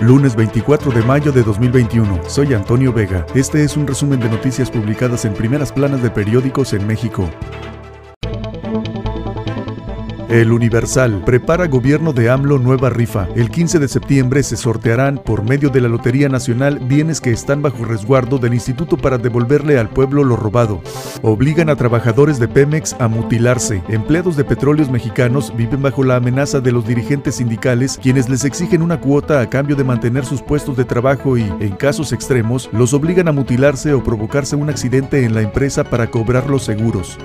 Lunes 24 de mayo de 2021. Soy Antonio Vega. Este es un resumen de noticias publicadas en primeras planas de periódicos en México. El Universal prepara gobierno de AMLO nueva rifa. El 15 de septiembre se sortearán por medio de la Lotería Nacional bienes que están bajo resguardo del instituto para devolverle al pueblo lo robado. Obligan a trabajadores de Pemex a mutilarse. Empleados de petróleos mexicanos viven bajo la amenaza de los dirigentes sindicales quienes les exigen una cuota a cambio de mantener sus puestos de trabajo y, en casos extremos, los obligan a mutilarse o provocarse un accidente en la empresa para cobrar los seguros.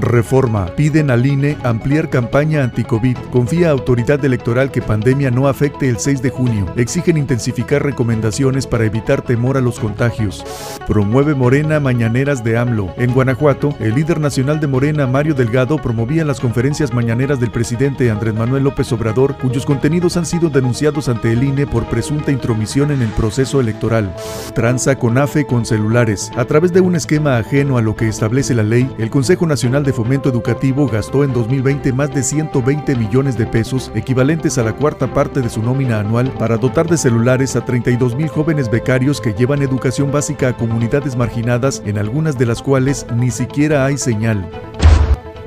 Reforma. Piden al INE ampliar campaña anti-COVID. Confía a autoridad electoral que pandemia no afecte el 6 de junio. Exigen intensificar recomendaciones para evitar temor a los contagios. Promueve Morena mañaneras de AMLO. En Guanajuato, el líder nacional de Morena, Mario Delgado, promovía las conferencias mañaneras del presidente Andrés Manuel López Obrador, cuyos contenidos han sido denunciados ante el INE por presunta intromisión en el proceso electoral. Tranza con AFE con celulares. A través de un esquema ajeno a lo que establece la ley, el Consejo Nacional de de Fomento Educativo gastó en 2020 más de 120 millones de pesos, equivalentes a la cuarta parte de su nómina anual, para dotar de celulares a 32 mil jóvenes becarios que llevan educación básica a comunidades marginadas, en algunas de las cuales ni siquiera hay señal.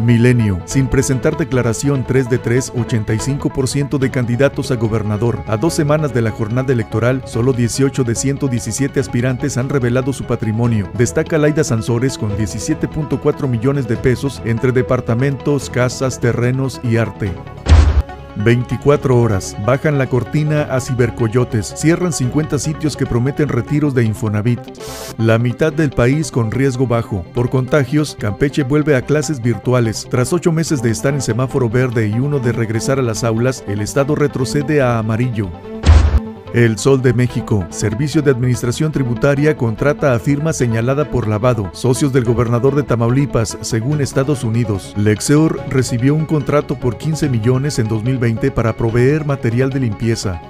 Milenio. Sin presentar declaración 3 de 3, 85% de candidatos a gobernador. A dos semanas de la jornada electoral, solo 18 de 117 aspirantes han revelado su patrimonio. Destaca Laida Sansores con 17.4 millones de pesos entre departamentos, casas, terrenos y arte. 24 horas. Bajan la cortina a cibercoyotes. Cierran 50 sitios que prometen retiros de Infonavit. La mitad del país con riesgo bajo. Por contagios, Campeche vuelve a clases virtuales. Tras ocho meses de estar en semáforo verde y uno de regresar a las aulas, el estado retrocede a amarillo. El Sol de México, Servicio de Administración Tributaria, contrata a firma señalada por lavado, socios del gobernador de Tamaulipas, según Estados Unidos. Lexeur recibió un contrato por 15 millones en 2020 para proveer material de limpieza.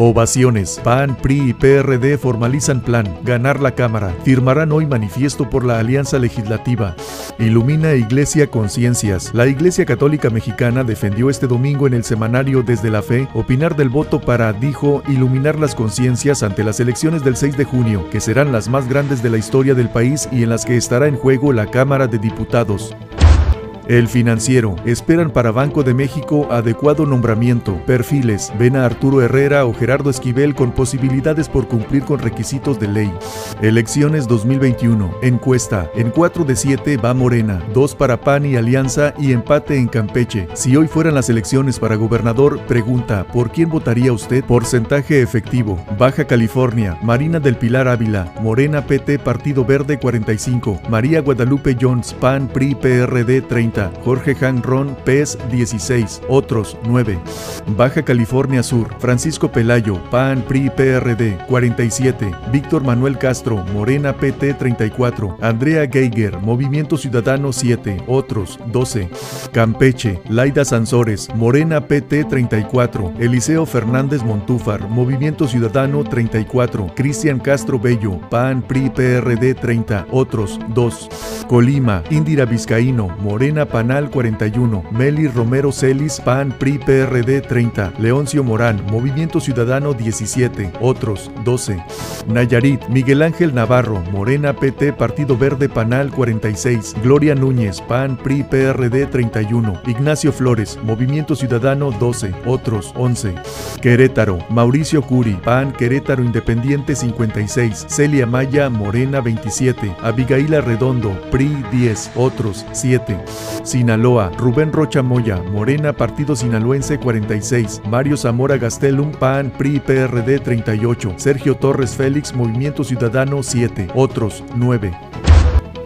Ovaciones. PAN, PRI y PRD formalizan plan. Ganar la Cámara. Firmarán hoy manifiesto por la Alianza Legislativa. Ilumina Iglesia Conciencias. La Iglesia Católica Mexicana defendió este domingo en el semanario Desde la Fe opinar del voto para, dijo, iluminar las conciencias ante las elecciones del 6 de junio, que serán las más grandes de la historia del país y en las que estará en juego la Cámara de Diputados. El financiero. Esperan para Banco de México adecuado nombramiento. Perfiles. Ven a Arturo Herrera o Gerardo Esquivel con posibilidades por cumplir con requisitos de ley. Elecciones 2021. Encuesta. En 4 de 7 va Morena. 2 para PAN y Alianza y empate en Campeche. Si hoy fueran las elecciones para gobernador, pregunta, ¿por quién votaría usted? Porcentaje efectivo. Baja California. Marina del Pilar Ávila. Morena PT Partido Verde 45. María Guadalupe Jones. PAN PRI PRD 30. Jorge Han Ron, PES 16, otros 9. Baja California Sur, Francisco Pelayo, PAN, PRI, PRD 47, Víctor Manuel Castro, Morena PT 34, Andrea Geiger, Movimiento Ciudadano 7, otros 12. Campeche, Laida Sansores, Morena PT 34, Eliseo Fernández Montúfar, Movimiento Ciudadano 34, Cristian Castro Bello, PAN, PRI, PRD 30, otros 2. Colima, Indira Vizcaíno, Morena Panal 41, Meli Romero Celis, PAN PRI PRD 30, Leoncio Morán, Movimiento Ciudadano 17, otros 12. Nayarit, Miguel Ángel Navarro, Morena PT Partido Verde Panal 46, Gloria Núñez, PAN PRI PRD 31, Ignacio Flores, Movimiento Ciudadano 12, otros 11. Querétaro, Mauricio Curi, PAN Querétaro Independiente 56, Celia Maya, Morena 27, Abigail Redondo, PRI 10, otros 7. Sinaloa, Rubén Rocha Moya, Morena, Partido Sinaloense 46, Mario Zamora Gastelum, PAN, PRI, PRD 38, Sergio Torres Félix, Movimiento Ciudadano 7, otros 9.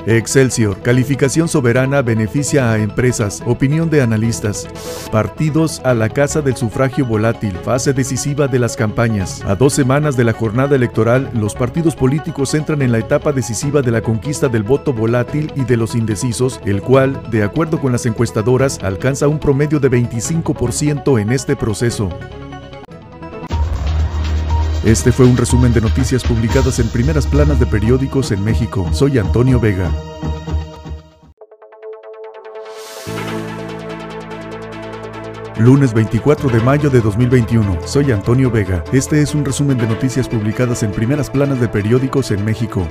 Excelsior, calificación soberana beneficia a empresas, opinión de analistas. Partidos a la casa del sufragio volátil, fase decisiva de las campañas. A dos semanas de la jornada electoral, los partidos políticos entran en la etapa decisiva de la conquista del voto volátil y de los indecisos, el cual, de acuerdo con las encuestadoras, alcanza un promedio de 25% en este proceso. Este fue un resumen de noticias publicadas en primeras planas de periódicos en México. Soy Antonio Vega. Lunes 24 de mayo de 2021. Soy Antonio Vega. Este es un resumen de noticias publicadas en primeras planas de periódicos en México.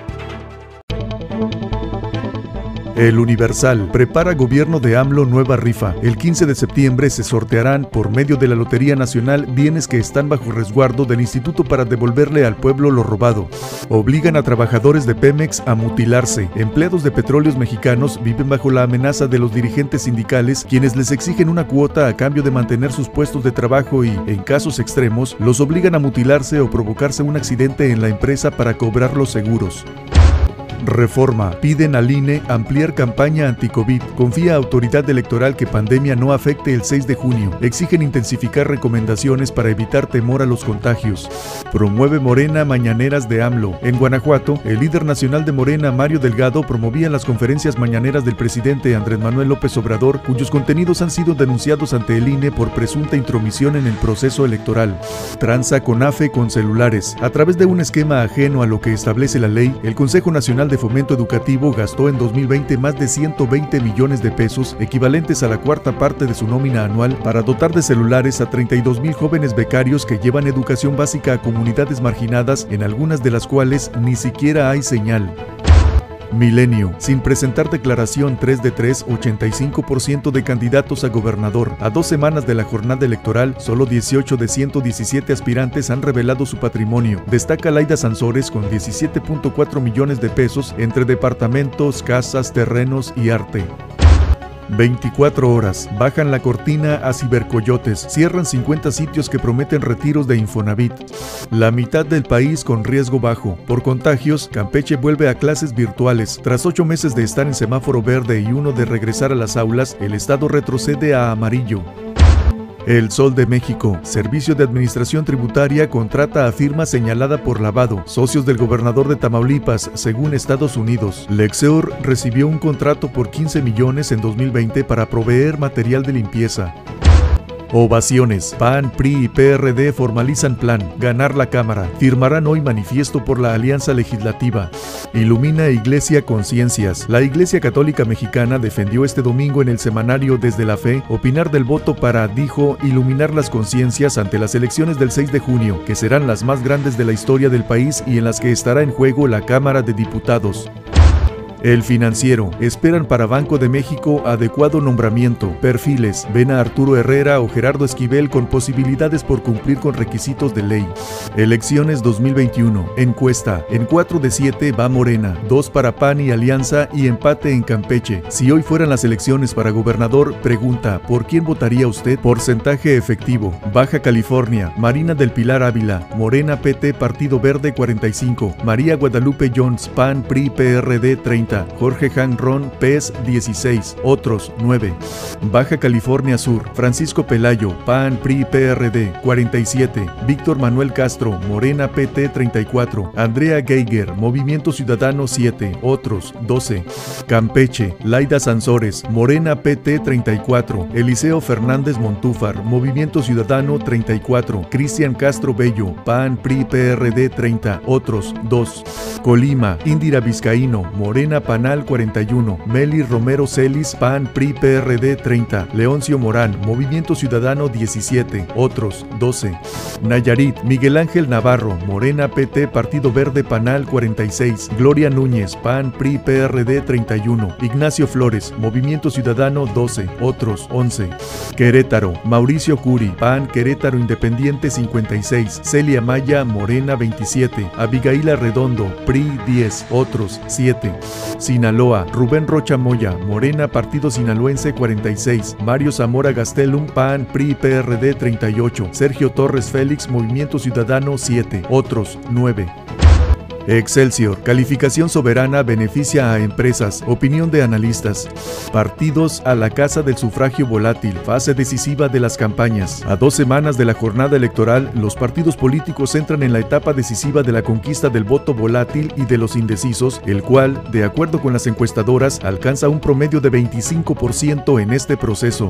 El Universal prepara gobierno de AMLO nueva rifa. El 15 de septiembre se sortearán por medio de la Lotería Nacional bienes que están bajo resguardo del instituto para devolverle al pueblo lo robado. Obligan a trabajadores de Pemex a mutilarse. Empleados de petróleos mexicanos viven bajo la amenaza de los dirigentes sindicales quienes les exigen una cuota a cambio de mantener sus puestos de trabajo y, en casos extremos, los obligan a mutilarse o provocarse un accidente en la empresa para cobrar los seguros. Reforma. Piden al INE ampliar campaña anti-COVID. Confía a autoridad electoral que pandemia no afecte el 6 de junio. Exigen intensificar recomendaciones para evitar temor a los contagios. Promueve Morena Mañaneras de AMLO. En Guanajuato, el líder nacional de Morena, Mario Delgado, promovía las conferencias mañaneras del presidente Andrés Manuel López Obrador, cuyos contenidos han sido denunciados ante el INE por presunta intromisión en el proceso electoral. Tranza con AFE con celulares. A través de un esquema ajeno a lo que establece la ley, el Consejo Nacional de Fomento Educativo gastó en 2020 más de 120 millones de pesos, equivalentes a la cuarta parte de su nómina anual, para dotar de celulares a 32 mil jóvenes becarios que llevan educación básica a comunidades marginadas, en algunas de las cuales ni siquiera hay señal. Milenio. Sin presentar declaración 3 de 3, 85% de candidatos a gobernador. A dos semanas de la jornada electoral, solo 18 de 117 aspirantes han revelado su patrimonio. Destaca Laida Sansores con 17.4 millones de pesos entre departamentos, casas, terrenos y arte. 24 horas. Bajan la cortina a cibercoyotes. Cierran 50 sitios que prometen retiros de Infonavit. La mitad del país con riesgo bajo. Por contagios, Campeche vuelve a clases virtuales. Tras ocho meses de estar en semáforo verde y uno de regresar a las aulas, el estado retrocede a amarillo. El Sol de México, Servicio de Administración Tributaria, contrata a firma señalada por lavado, socios del gobernador de Tamaulipas, según Estados Unidos. Lexeur recibió un contrato por 15 millones en 2020 para proveer material de limpieza. Ovaciones. PAN, PRI y PRD formalizan plan. Ganar la Cámara. Firmarán hoy manifiesto por la Alianza Legislativa. Ilumina Iglesia Conciencias. La Iglesia Católica Mexicana defendió este domingo en el semanario Desde la Fe opinar del voto para, dijo, iluminar las conciencias ante las elecciones del 6 de junio, que serán las más grandes de la historia del país y en las que estará en juego la Cámara de Diputados. El financiero. Esperan para Banco de México adecuado nombramiento. Perfiles. Ven a Arturo Herrera o Gerardo Esquivel con posibilidades por cumplir con requisitos de ley. Elecciones 2021. Encuesta. En 4 de 7 va Morena. 2 para PAN y Alianza y empate en Campeche. Si hoy fueran las elecciones para gobernador, pregunta, ¿por quién votaría usted? Porcentaje efectivo. Baja California. Marina del Pilar Ávila. Morena PT Partido Verde 45. María Guadalupe Jones PAN PRI PRD 30. Jorge Han Ron, PES 16, otros 9. Baja California Sur, Francisco Pelayo, PAN, PRI, PRD 47, Víctor Manuel Castro, Morena PT 34, Andrea Geiger, Movimiento Ciudadano 7, otros 12. Campeche, Laida Sansores, Morena PT 34, Eliseo Fernández Montúfar, Movimiento Ciudadano 34, Cristian Castro Bello, PAN, PRI, PRD 30, otros 2. Colima, Indira Vizcaíno, Morena Panal 41, Meli Romero Celis, PAN PRI PRD 30, Leoncio Morán, Movimiento Ciudadano 17, otros 12. Nayarit, Miguel Ángel Navarro, Morena PT Partido Verde Panal 46, Gloria Núñez, PAN PRI PRD 31, Ignacio Flores, Movimiento Ciudadano 12, otros 11. Querétaro, Mauricio Curi, PAN Querétaro Independiente 56, Celia Maya, Morena 27, Abigail Redondo, PRI 10, otros 7. Sinaloa, Rubén Rocha Moya, Morena, Partido Sinaloense 46, Mario Zamora Gastelum, PAN, PRI, PRD 38, Sergio Torres Félix, Movimiento Ciudadano 7, otros 9. Excelsior, calificación soberana beneficia a empresas, opinión de analistas. Partidos a la casa del sufragio volátil, fase decisiva de las campañas. A dos semanas de la jornada electoral, los partidos políticos entran en la etapa decisiva de la conquista del voto volátil y de los indecisos, el cual, de acuerdo con las encuestadoras, alcanza un promedio de 25% en este proceso.